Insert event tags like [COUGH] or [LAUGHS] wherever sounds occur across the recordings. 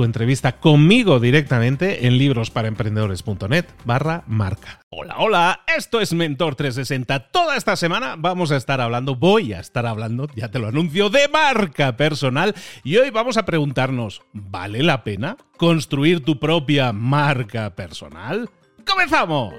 tu entrevista conmigo directamente en librosparaemprendedores.net barra marca. Hola, hola, esto es Mentor 360. Toda esta semana vamos a estar hablando, voy a estar hablando, ya te lo anuncio, de marca personal y hoy vamos a preguntarnos, ¿vale la pena construir tu propia marca personal? ¡Comenzamos!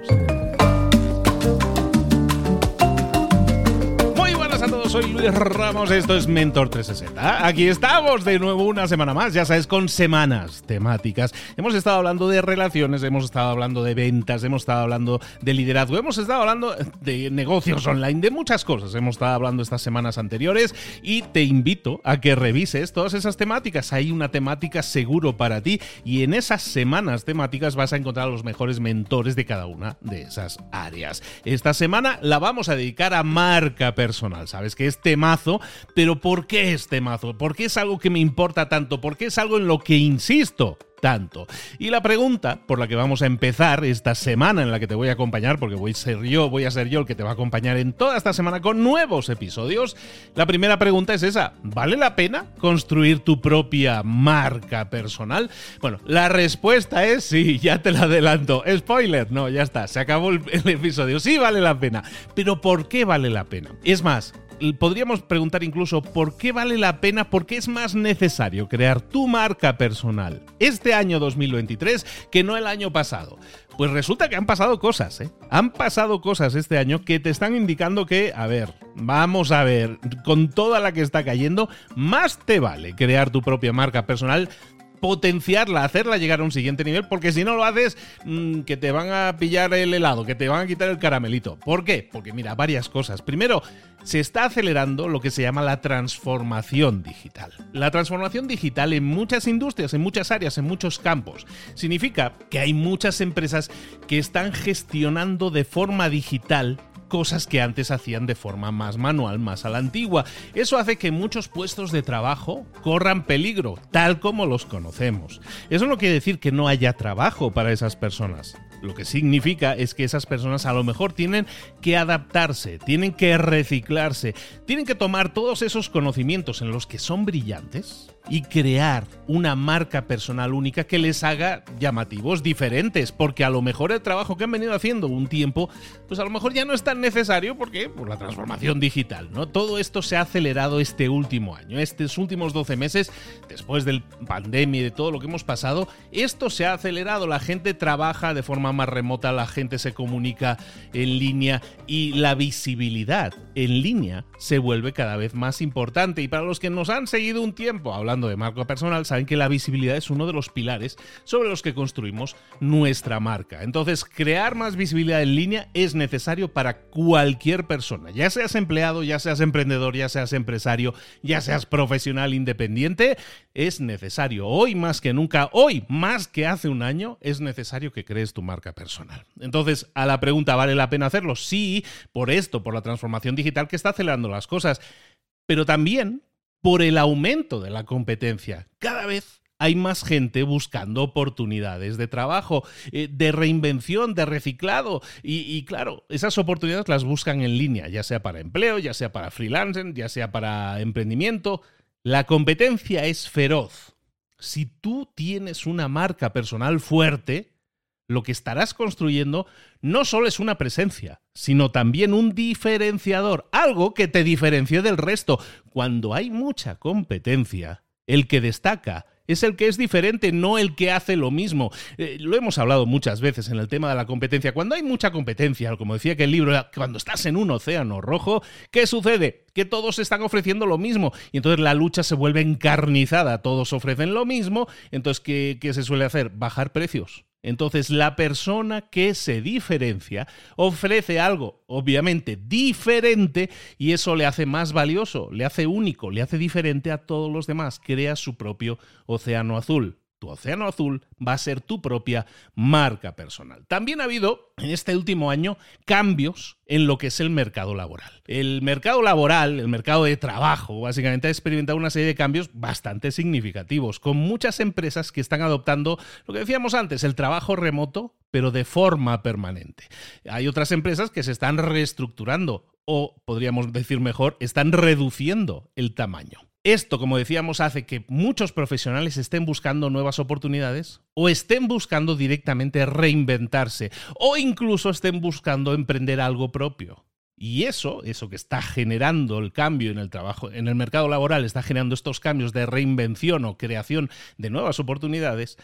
Soy Luis Ramos, esto es Mentor 360. Aquí estamos de nuevo una semana más, ya sabes, con semanas temáticas. Hemos estado hablando de relaciones, hemos estado hablando de ventas, hemos estado hablando de liderazgo, hemos estado hablando de negocios online, de muchas cosas. Hemos estado hablando estas semanas anteriores y te invito a que revises todas esas temáticas. Hay una temática seguro para ti y en esas semanas temáticas vas a encontrar a los mejores mentores de cada una de esas áreas. Esta semana la vamos a dedicar a marca personal sabes que es temazo, pero ¿por qué es temazo? ¿Por qué es algo que me importa tanto? ¿Por qué es algo en lo que insisto? tanto. Y la pregunta por la que vamos a empezar esta semana en la que te voy a acompañar, porque voy a ser yo, voy a ser yo el que te va a acompañar en toda esta semana con nuevos episodios. La primera pregunta es esa: ¿vale la pena construir tu propia marca personal? Bueno, la respuesta es sí, ya te la adelanto. Spoiler, no, ya está, se acabó el episodio. Sí vale la pena. Pero ¿por qué vale la pena? Es más, podríamos preguntar incluso por qué vale la pena, por qué es más necesario crear tu marca personal este año 2023 que no el año pasado. Pues resulta que han pasado cosas, ¿eh? Han pasado cosas este año que te están indicando que, a ver, vamos a ver, con toda la que está cayendo, más te vale crear tu propia marca personal potenciarla, hacerla llegar a un siguiente nivel, porque si no lo haces, mm, que te van a pillar el helado, que te van a quitar el caramelito. ¿Por qué? Porque mira, varias cosas. Primero, se está acelerando lo que se llama la transformación digital. La transformación digital en muchas industrias, en muchas áreas, en muchos campos, significa que hay muchas empresas que están gestionando de forma digital cosas que antes hacían de forma más manual, más a la antigua. Eso hace que muchos puestos de trabajo corran peligro, tal como los conocemos. Eso no quiere decir que no haya trabajo para esas personas. Lo que significa es que esas personas a lo mejor tienen que adaptarse, tienen que reciclarse, tienen que tomar todos esos conocimientos en los que son brillantes y crear una marca personal única que les haga llamativos, diferentes, porque a lo mejor el trabajo que han venido haciendo un tiempo, pues a lo mejor ya no es tan necesario porque por la transformación digital, ¿no? Todo esto se ha acelerado este último año, estos últimos 12 meses, después del pandemia y de todo lo que hemos pasado, esto se ha acelerado, la gente trabaja de forma más remota, la gente se comunica en línea y la visibilidad en línea se vuelve cada vez más importante y para los que nos han seguido un tiempo hablando de marca personal, saben que la visibilidad es uno de los pilares sobre los que construimos nuestra marca. Entonces, crear más visibilidad en línea es necesario para cualquier persona, ya seas empleado, ya seas emprendedor, ya seas empresario, ya seas profesional independiente, es necesario. Hoy más que nunca, hoy más que hace un año, es necesario que crees tu marca personal. Entonces, a la pregunta, ¿vale la pena hacerlo? Sí, por esto, por la transformación digital que está acelerando las cosas. Pero también por el aumento de la competencia. Cada vez hay más gente buscando oportunidades de trabajo, eh, de reinvención, de reciclado. Y, claro, esas oportunidades las buscan en línea, ya sea para empleo, ya sea para freelancing, ya sea para emprendimiento. La competencia es feroz. Si tú tienes una marca personal fuerte, lo que estarás construyendo no solo es una presencia, sino también un diferenciador, algo que te diferencie del resto. Cuando hay mucha competencia, el que destaca es el que es diferente, no el que hace lo mismo. Eh, lo hemos hablado muchas veces en el tema de la competencia. Cuando hay mucha competencia, como decía que el libro, cuando estás en un océano rojo, ¿qué sucede? Que todos están ofreciendo lo mismo y entonces la lucha se vuelve encarnizada, todos ofrecen lo mismo, entonces ¿qué, qué se suele hacer? Bajar precios. Entonces, la persona que se diferencia ofrece algo, obviamente, diferente y eso le hace más valioso, le hace único, le hace diferente a todos los demás, crea su propio océano azul tu océano azul va a ser tu propia marca personal. También ha habido en este último año cambios en lo que es el mercado laboral. El mercado laboral, el mercado de trabajo, básicamente ha experimentado una serie de cambios bastante significativos, con muchas empresas que están adoptando lo que decíamos antes, el trabajo remoto, pero de forma permanente. Hay otras empresas que se están reestructurando o, podríamos decir mejor, están reduciendo el tamaño. Esto, como decíamos, hace que muchos profesionales estén buscando nuevas oportunidades o estén buscando directamente reinventarse o incluso estén buscando emprender algo propio. Y eso, eso que está generando el cambio en el trabajo, en el mercado laboral, está generando estos cambios de reinvención o creación de nuevas oportunidades,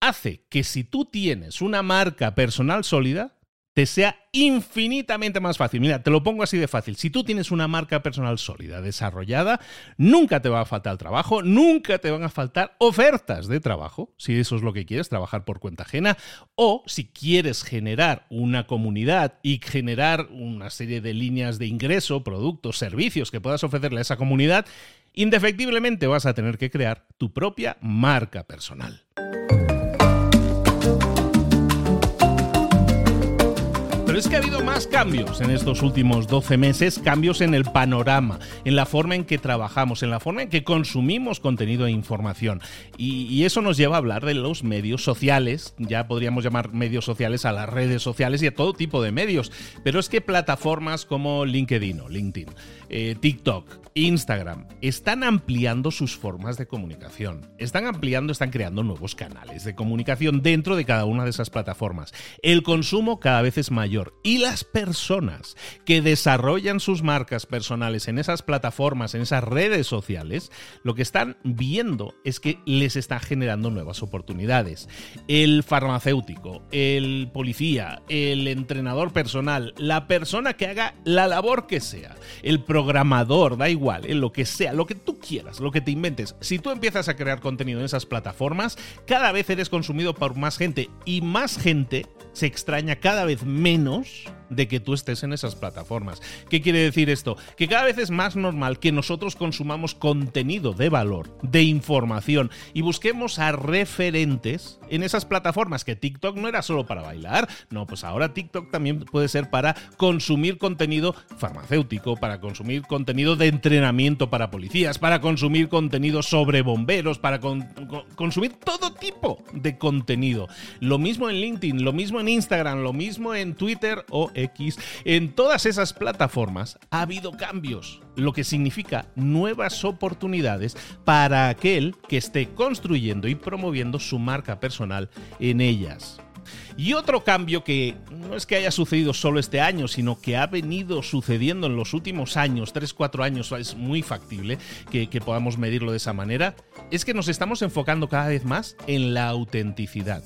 hace que si tú tienes una marca personal sólida, te sea infinitamente más fácil. Mira, te lo pongo así de fácil. Si tú tienes una marca personal sólida, desarrollada, nunca te va a faltar trabajo, nunca te van a faltar ofertas de trabajo, si eso es lo que quieres, trabajar por cuenta ajena, o si quieres generar una comunidad y generar una serie de líneas de ingreso, productos, servicios que puedas ofrecerle a esa comunidad, indefectiblemente vas a tener que crear tu propia marca personal. Pero es que ha habido más cambios en estos últimos 12 meses, cambios en el panorama, en la forma en que trabajamos, en la forma en que consumimos contenido e información. Y, eso nos lleva a hablar de los medios sociales, ya podríamos llamar medios sociales a las redes sociales y a todo tipo de medios. Pero es que plataformas como LinkedIn o LinkedIn, eh, TikTok, Instagram, están ampliando sus formas de comunicación. Están ampliando, están creando nuevos canales de comunicación dentro de cada una de esas plataformas. El consumo cada vez es mayor y las personas que desarrollan sus marcas personales en esas plataformas, en esas redes sociales, lo que están viendo es que les está generando nuevas oportunidades. El farmacéutico, el policía, el entrenador personal, la persona que haga la labor que sea, el programador, da igual, en lo que sea, lo que tú quieras, lo que te inventes. Si tú empiezas a crear contenido en esas plataformas, cada vez eres consumido por más gente y más gente se extraña cada vez menos menos de que tú estés en esas plataformas. ¿Qué quiere decir esto? Que cada vez es más normal que nosotros consumamos contenido de valor, de información y busquemos a referentes en esas plataformas, que TikTok no era solo para bailar, no, pues ahora TikTok también puede ser para consumir contenido farmacéutico, para consumir contenido de entrenamiento para policías, para consumir contenido sobre bomberos, para consumir todo tipo de contenido. Lo mismo en LinkedIn, lo mismo en Instagram, lo mismo en Twitter o En todas esas plataformas ha habido cambios, lo que significa nuevas oportunidades para aquel que esté construyendo y promoviendo su marca personal en ellas. Y otro cambio que no es que haya sucedido solo este año, sino que ha venido sucediendo en los últimos años, 3-4 años, es muy factible que, podamos medirlo de esa manera, es que nos estamos enfocando cada vez más en la autenticidad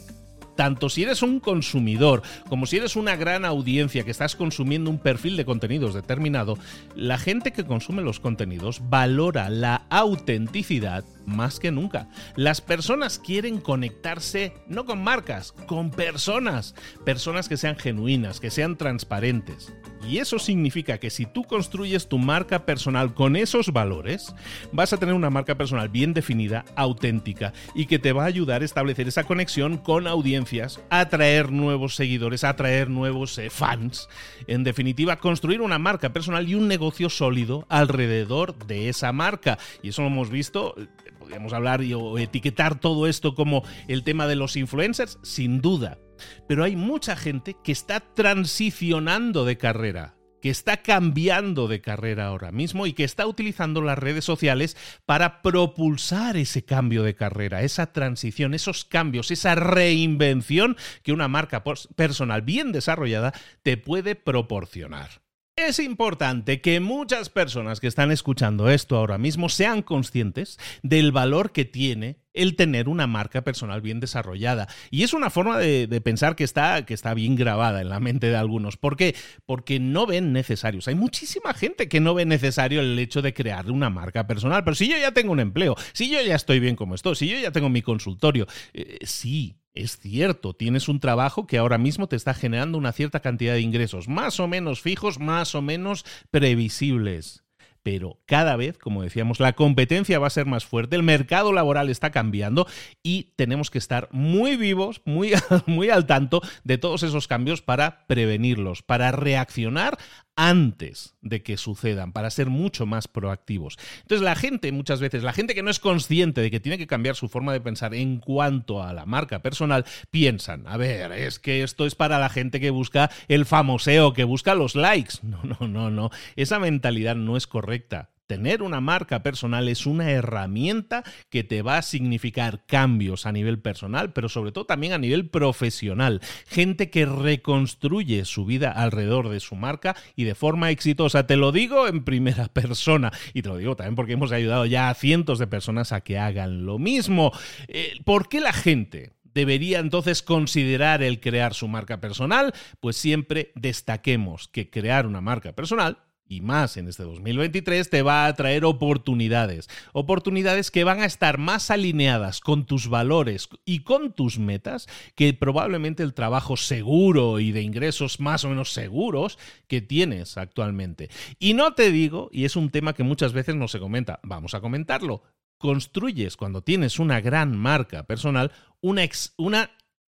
tanto si eres un consumidor como si eres una gran audiencia que estás consumiendo un perfil de contenidos determinado, la gente que consume los contenidos valora la autenticidad más que nunca. Las personas quieren conectarse no con marcas, con personas. Personas que sean genuinas, que sean transparentes. Y eso significa que si tú construyes tu marca personal con esos valores, vas a tener una marca personal bien definida, auténtica y que te va a ayudar a establecer esa conexión con audiencias atraer nuevos seguidores, atraer nuevos eh, fans. En definitiva, construir una marca personal y un negocio sólido alrededor de esa marca. Y eso lo hemos visto eh, podríamos hablar o etiquetar todo esto como el tema de los influencers, sin duda. Pero hay mucha gente que está transicionando de carrera que está cambiando de carrera ahora mismo y que está utilizando las redes sociales para propulsar ese cambio de carrera, esa transición, esos cambios, esa reinvención que una marca personal bien desarrollada te puede proporcionar. Es importante que muchas personas que están escuchando esto ahora mismo sean conscientes del valor que tiene el tener una marca personal bien desarrollada. Y es una forma de, pensar que está, que está bien grabada en la mente de algunos. ¿Por qué? Porque no ven necesarios. Hay muchísima gente que no ve necesario el hecho de crear una marca personal. Pero si yo ya tengo un empleo, si yo ya estoy bien como estoy, si yo ya tengo mi consultorio, eh, sí, es cierto, tienes un trabajo que ahora mismo te está generando una cierta cantidad de ingresos, más o menos fijos, más o menos previsibles. Pero cada vez, como decíamos, la competencia va a ser más fuerte, el mercado laboral está cambiando y tenemos que estar muy vivos, muy, [LAUGHS] muy al tanto de todos esos cambios para prevenirlos, para reaccionar antes de que sucedan, para ser mucho más proactivos. Entonces la gente, muchas veces, la gente que no es consciente de que tiene que cambiar su forma de pensar en cuanto a la marca personal, piensan, a ver, es que esto es para la gente que busca el famoseo, que busca los likes. No, no, no, no. Esa mentalidad no es correcta. Tener una marca personal es una herramienta que te va a significar cambios a nivel personal, pero sobre todo también a nivel profesional. Gente que reconstruye su vida alrededor de su marca y de forma exitosa. Te lo digo en primera [LAUGHS] persona y te lo digo también porque hemos ayudado ya a cientos de personas a que hagan lo mismo. Eh, ¿Por qué la gente debería entonces considerar el crear su marca personal? Pues siempre destaquemos que crear una marca personal y más en este 2023 te va a traer oportunidades. Oportunidades que van a estar más alineadas con tus valores y con tus metas que probablemente el trabajo seguro y de ingresos más o menos seguros que tienes actualmente. Y no te digo, y es un tema que muchas veces no se comenta, vamos a comentarlo. Construyes cuando tienes una gran marca personal una, una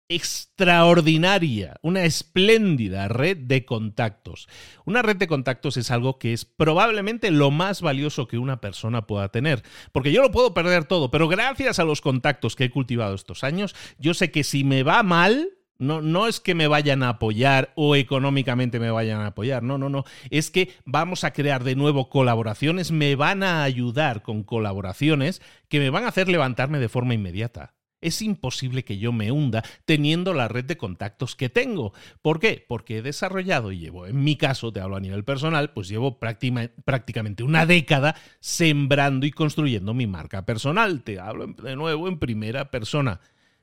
extraordinaria, una espléndida red de contactos. Una red de contactos es algo que es probablemente lo más valioso que una persona pueda tener, porque yo lo puedo perder todo, pero gracias a los contactos que he cultivado estos años, yo sé que si me va mal, no, no, es que me vayan a apoyar o económicamente me vayan a apoyar, no, no, no. Es que vamos a crear de nuevo colaboraciones, me van a ayudar con colaboraciones que me van a hacer levantarme de forma inmediata es imposible que yo me hunda teniendo la red de contactos que tengo. ¿Por qué? Porque he desarrollado y llevo, en mi caso, te hablo a nivel personal, pues llevo prácticamente una década sembrando y construyendo mi marca personal. Te hablo de nuevo en primera persona.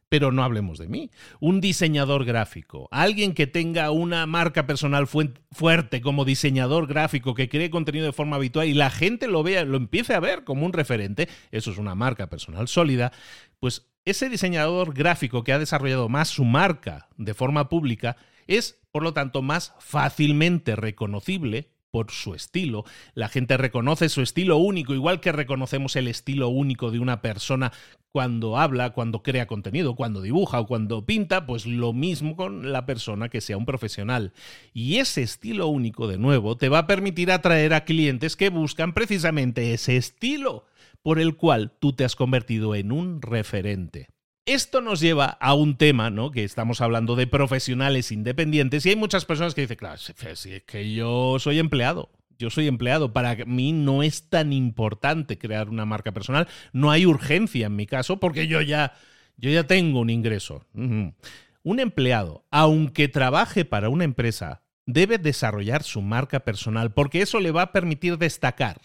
Pero no hablemos de mí. Un diseñador gráfico, alguien que tenga una marca personal fuerte como diseñador gráfico, que cree contenido de forma habitual y la gente lo vea, lo empiece a ver como un referente, eso es una marca personal sólida, pues ese diseñador gráfico que ha desarrollado más su marca de forma pública es, por lo tanto, más fácilmente reconocible por su estilo. La gente reconoce su estilo único, igual que reconocemos el estilo único de una persona cuando habla, cuando crea contenido, cuando dibuja o cuando pinta, pues lo mismo con la persona que sea un profesional. Y ese estilo único, de nuevo, te va a permitir atraer a clientes que buscan precisamente ese estilo por el cual tú te has convertido en un referente. Esto nos lleva a un tema, ¿no? Que estamos hablando de profesionales independientes y hay muchas personas que dicen, claro, si es que yo soy empleado, yo soy empleado, para mí no es tan importante crear una marca personal, no hay urgencia en mi caso porque yo ya, yo ya tengo un ingreso. Un empleado, aunque trabaje para una empresa, debe desarrollar su marca personal porque eso le va a permitir destacar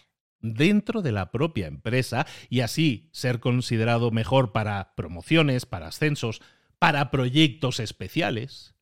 dentro de la propia empresa y así ser considerado mejor para promociones, para ascensos, para proyectos especiales.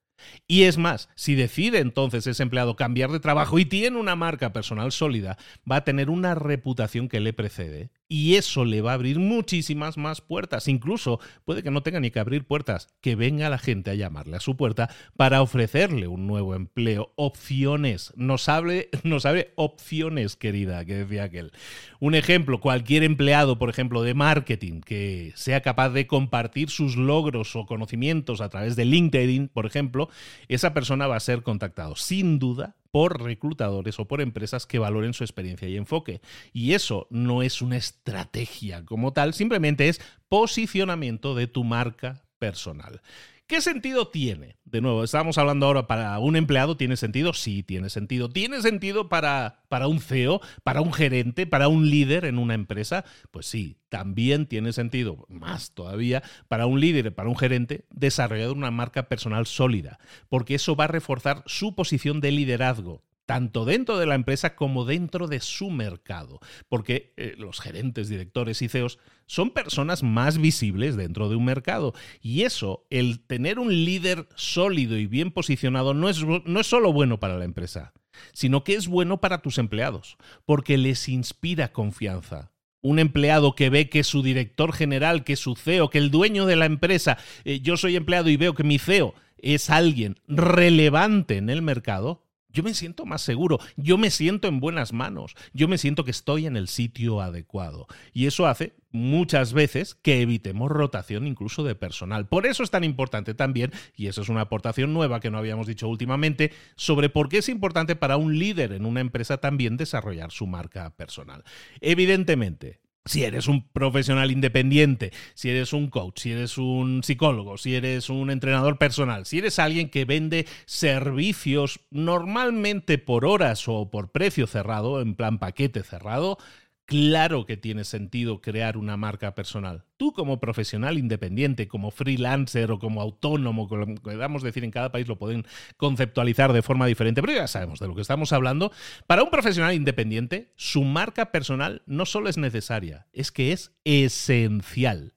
Y es más, si decide entonces ese empleado cambiar de trabajo y tiene una marca personal sólida, va a tener una reputación que le precede y eso le va a abrir muchísimas más puertas. Incluso puede que no tenga ni que abrir puertas, que venga la gente a llamarle a su puerta para ofrecerle un nuevo empleo. Opciones. Nos hable, nos hable opciones, querida, que decía aquel. Un ejemplo, cualquier empleado, por ejemplo, de marketing que sea capaz de compartir sus logros o conocimientos a través de LinkedIn, por ejemplo, esa persona va a ser contactado sin duda por reclutadores o por empresas que valoren su experiencia y enfoque. Y eso no es una estrategia como tal, simplemente es posicionamiento de tu marca personal. ¿Qué sentido tiene? De nuevo, estábamos hablando ahora para un empleado, ¿tiene sentido? Sí, tiene sentido. ¿Tiene sentido para, para un CEO, para un gerente, para un líder en una empresa? Pues sí, también tiene sentido, más todavía, para un líder, para un gerente, desarrollar una marca personal sólida, porque eso va a reforzar su posición de liderazgo tanto dentro de la empresa como dentro de su mercado, porque eh, los gerentes, directores y CEOs son personas más visibles dentro de un mercado. Y eso, el tener un líder sólido y bien posicionado no es, no es solo bueno para la empresa, sino que es bueno para tus empleados, porque les inspira confianza, un empleado que ve que su director general, que su CEO, que el dueño de la empresa, eh, yo soy empleado y veo que mi CEO es alguien relevante en el mercado, yo me siento más seguro, yo me siento en buenas manos, yo me siento que estoy en el sitio adecuado. Y eso hace muchas veces que evitemos rotación incluso de personal. Por eso es tan importante también, y eso es una aportación nueva que no habíamos dicho últimamente, sobre por qué es importante para un líder en una empresa también desarrollar su marca personal. Evidentemente, si eres un profesional independiente, si eres un coach, si eres un psicólogo, si eres un entrenador personal, si eres alguien que vende servicios normalmente por horas o por precio cerrado, en plan paquete cerrado, Claro que tiene sentido crear una marca personal. Tú como profesional independiente, como freelancer o como autónomo, como decir en cada país lo pueden conceptualizar de forma diferente, pero ya sabemos de lo que estamos hablando. Para un profesional independiente, su marca personal no solo es necesaria, es que es esencial.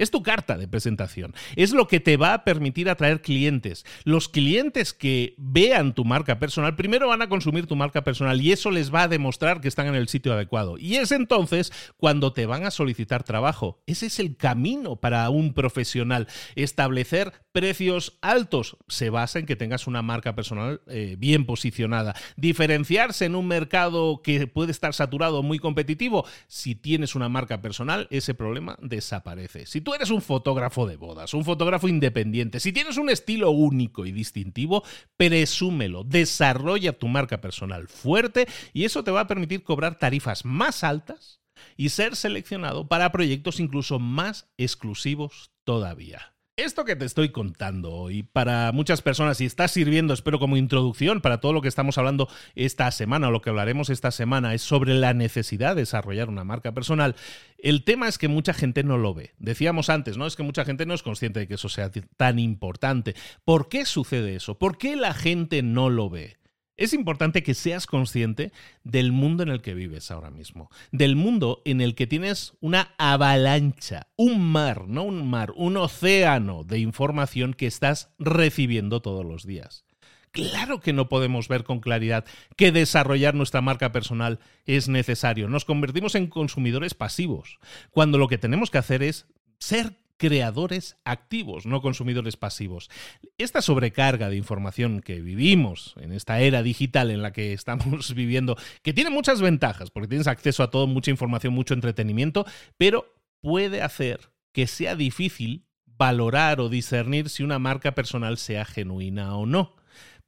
Es tu carta de presentación. Es lo que te va a permitir atraer clientes. Los clientes que vean tu marca personal primero van a consumir tu marca personal y eso les va a demostrar que están en el sitio adecuado. Y es entonces cuando te van a solicitar trabajo. Ese es el camino para un profesional. Establecer precios altos se basa en que tengas una marca personal eh, bien posicionada. Diferenciarse en un mercado que puede estar saturado muy competitivo. Si tienes una marca personal, ese problema desaparece. Si tú eres un fotógrafo de bodas, un fotógrafo independiente, si tienes un estilo único y distintivo, presúmelo, desarrolla tu marca personal fuerte y eso te va a permitir cobrar tarifas más altas y ser seleccionado para proyectos incluso más exclusivos todavía. Esto que te estoy contando hoy, para muchas personas, y está sirviendo, espero, como introducción para todo lo que estamos hablando esta semana, o lo que hablaremos esta semana, es sobre la necesidad de desarrollar una marca personal. El tema es que mucha gente no lo ve. Decíamos antes, ¿no? Es que mucha gente no es consciente de que eso sea tan importante. ¿Por qué sucede eso? ¿Por qué la gente no lo ve? Es importante que seas consciente del mundo en el que vives ahora mismo, del mundo en el que tienes una avalancha, un mar, no un mar, un océano de información que estás recibiendo todos los días. Claro que no podemos ver con claridad que desarrollar nuestra marca personal es necesario. Nos convertimos en consumidores pasivos, cuando lo que tenemos que hacer es ser creadores activos, no consumidores pasivos. Esta sobrecarga de información que vivimos en esta era digital en la que [LAUGHS] estamos viviendo, que tiene muchas ventajas, porque tienes acceso a todo, mucha información, mucho entretenimiento, pero puede hacer que sea difícil valorar o discernir si una marca personal sea genuina o no.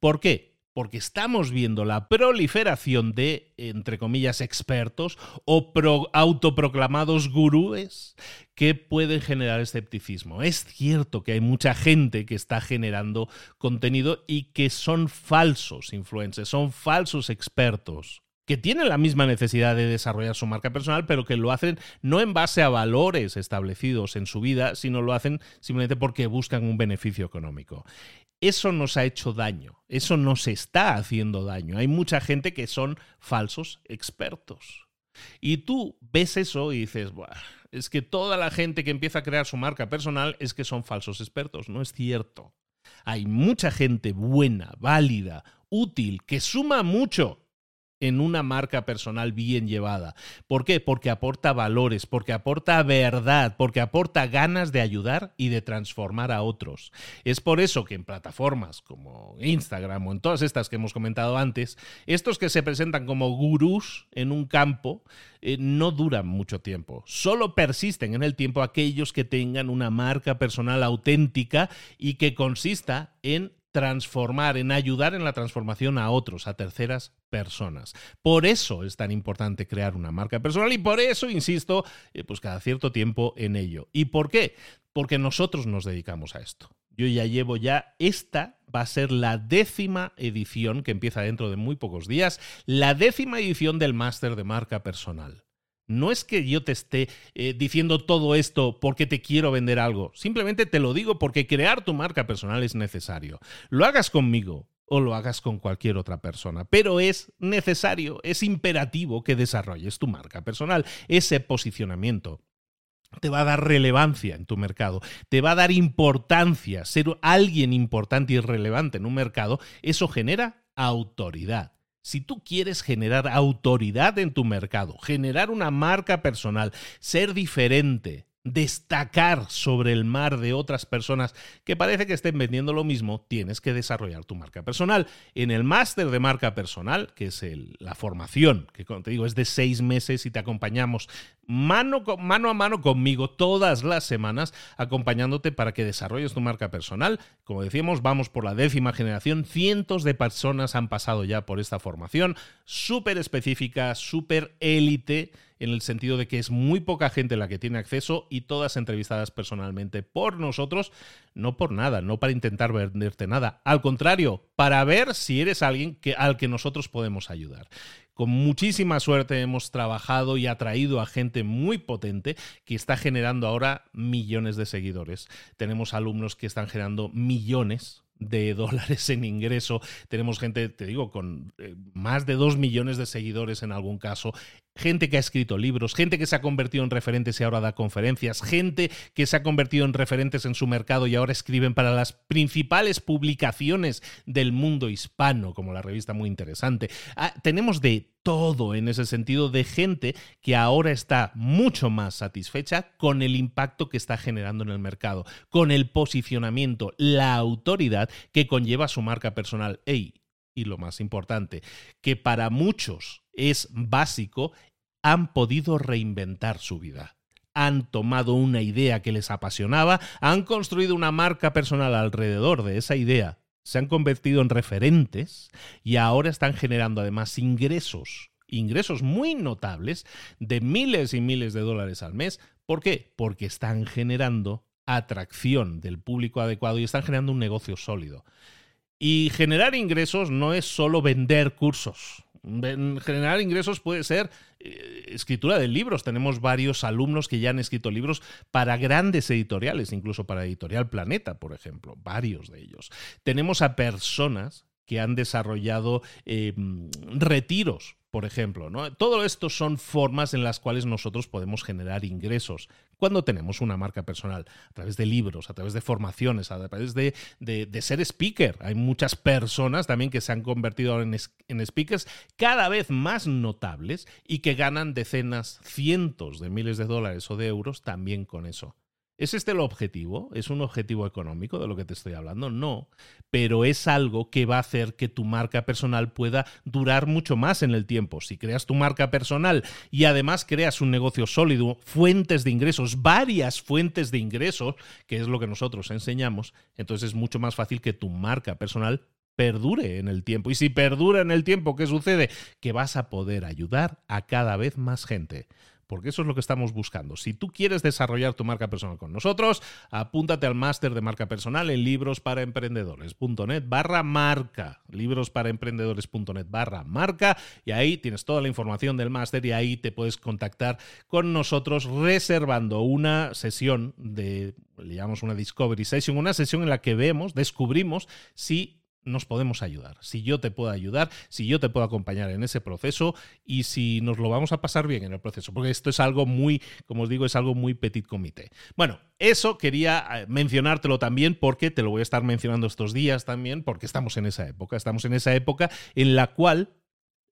¿Por qué? Porque estamos viendo la proliferación de, entre comillas, expertos o autoproclamados gurúes que pueden generar escepticismo. Es cierto que hay mucha gente que está generando contenido y que son falsos influencers, son falsos expertos que tienen la misma necesidad de desarrollar su marca personal, pero que lo hacen no en base a valores establecidos en su vida, sino lo hacen simplemente porque buscan un beneficio económico eso nos ha hecho daño, eso nos está haciendo daño. Hay mucha gente que son falsos expertos. Y tú ves eso y dices, es que toda la gente que empieza a crear su marca personal es que son falsos expertos. No es cierto. Hay mucha gente buena, válida, útil, que suma mucho en una marca personal bien llevada. ¿Por qué? Porque aporta valores, porque aporta verdad, porque aporta ganas de ayudar y de transformar a otros. Es por eso que en plataformas como Instagram o en todas estas que hemos comentado antes, estos que se presentan como gurús en un campo eh, no duran mucho tiempo. Solo persisten en el tiempo aquellos que tengan una marca personal auténtica y que consista en transformar, en ayudar en la transformación a otros, a terceras personas. Por eso es tan importante crear una marca personal y por eso insisto, eh, pues cada cierto tiempo en ello. ¿Y por qué? Porque nosotros nos dedicamos a esto. Yo ya llevo ya, esta va a ser la décima edición que empieza dentro de muy pocos días, la décima edición del máster de marca personal. No es que yo te esté eh, diciendo todo esto porque te quiero vender algo, simplemente te lo digo porque crear tu marca personal es necesario. Lo hagas conmigo o lo hagas con cualquier otra persona, pero es necesario, es imperativo que desarrolles tu marca personal, ese posicionamiento te va a dar relevancia en tu mercado, te va a dar importancia, ser alguien importante y relevante en un mercado, eso genera autoridad. Si tú quieres generar autoridad en tu mercado, generar una marca personal, ser diferente, destacar sobre el mar de otras personas que parece que estén vendiendo lo mismo, tienes que desarrollar tu marca personal. En el máster de marca personal, que es la formación, que te digo es de seis meses y te acompañamos mano, mano a mano conmigo todas las semanas, acompañándote para que desarrolles tu marca personal. Como decíamos, vamos por la décima generación, cientos de personas han pasado ya por esta formación, súper específica, súper élite en el sentido de que es muy poca gente la que tiene acceso y todas entrevistadas personalmente por nosotros, no por nada, no para intentar venderte nada, al contrario, para ver si eres alguien que, al que nosotros podemos ayudar. Con muchísima suerte hemos trabajado y atraído a gente muy potente que está generando ahora millones de seguidores. Tenemos alumnos que están generando millones de [LAUGHS] dólares en ingreso. Tenemos gente, te digo, con eh, más de dos millones de seguidores en algún caso gente que ha escrito libros, gente que se ha convertido en referentes y ahora da conferencias, gente que se ha convertido en referentes en su mercado y ahora escriben para las principales publicaciones del mundo hispano, como la revista muy interesante. Ah, tenemos de todo en ese sentido de gente que ahora está mucho más satisfecha con el impacto que está generando en el mercado, con el posicionamiento, la autoridad que conlleva su marca personal. Y lo más importante, que para muchos es básico, han podido reinventar su vida. Han tomado una idea que les apasionaba, han construido una marca personal alrededor de esa idea, se han convertido en referentes y ahora están generando además ingresos, ingresos muy notables de miles y miles de dólares al mes. ¿Por qué? Porque están generando atracción del público adecuado y están generando un negocio sólido. Y generar ingresos no es solo vender cursos. Generar ingresos puede ser eh, escritura de libros. Tenemos varios alumnos que ya han escrito libros para grandes editoriales, incluso para Editorial Planeta, por ejemplo, varios de ellos. Tenemos a personas que han desarrollado em, retiros por ejemplo. ¿no? Todo esto son formas en las cuales nosotros podemos generar ingresos cuando tenemos una marca personal, a través de libros, a través de formaciones, a través de, ser speaker. Hay muchas personas también que se han convertido en, en speakers cada vez más notables y que ganan decenas, cientos de miles de dólares o de euros también con eso. ¿Es este el objetivo? ¿Es un objetivo económico de lo que te estoy hablando? No, pero es algo que va a hacer que tu marca personal pueda durar mucho más en el tiempo. Si creas tu marca personal y además creas un negocio sólido, fuentes de ingresos, varias fuentes de ingresos, que es lo que nosotros enseñamos, entonces es mucho más fácil que tu marca personal perdure en el tiempo. Y si perdura en el tiempo, ¿qué sucede? Que vas a poder ayudar a cada vez más gente porque eso es lo que estamos buscando. Si tú quieres desarrollar tu marca personal con nosotros, apúntate al máster de marca personal en librosparaemprendedores.net barra marca, librosparaemprendedores.net barra marca, y ahí tienes toda la información del máster y ahí te puedes contactar con nosotros reservando una sesión de, le llamamos una Discovery Session, una sesión en la que vemos, descubrimos si nos podemos ayudar, si yo te puedo ayudar, si yo te puedo acompañar en ese proceso y si nos lo vamos a pasar bien en el proceso, porque esto es algo muy, como os digo, es algo muy petit comité. Bueno, eso quería eh, mencionártelo también porque te lo voy a estar mencionando estos días también, porque estamos en esa época, estamos en esa época en la cual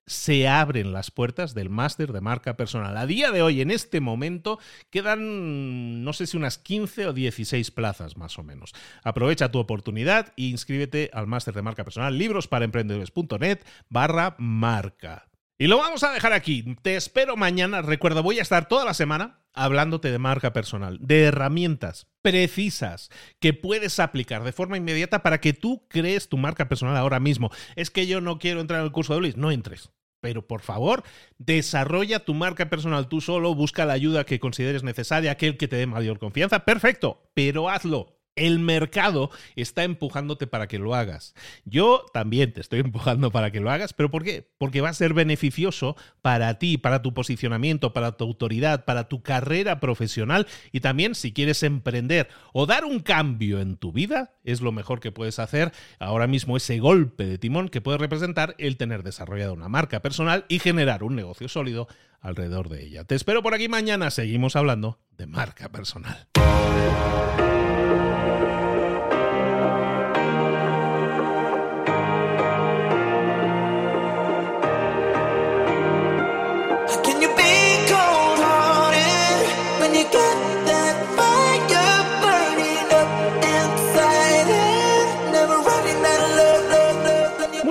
se abren las puertas del máster de marca personal. A día de hoy, en este momento, quedan no sé si unas 15 o 16 plazas más o menos. Aprovecha tu oportunidad e inscríbete al máster de marca personal librosparaemprendedores.net barra marca. Y lo vamos a dejar aquí. Te espero mañana. Recuerda, voy a estar toda la semana hablándote de marca personal, de herramientas precisas que puedes aplicar de forma inmediata para que tú crees tu marca personal ahora mismo. Es que yo no quiero entrar en el curso de Luis. No entres. Pero por favor, desarrolla tu marca personal tú solo, busca la ayuda que consideres necesaria, aquel que te dé mayor confianza. Perfecto, pero hazlo. El mercado está empujándote para que lo hagas. Yo también te estoy empujando para que lo hagas, pero ¿por qué? Porque va a ser beneficioso para ti, para tu posicionamiento, para tu autoridad, para tu carrera profesional y también si quieres emprender o dar un cambio en tu vida, es lo mejor que puedes hacer ahora mismo ese golpe de timón que puede representar el tener desarrollado una marca personal y generar un negocio sólido alrededor de ella. Te espero por aquí mañana, seguimos hablando de marca personal.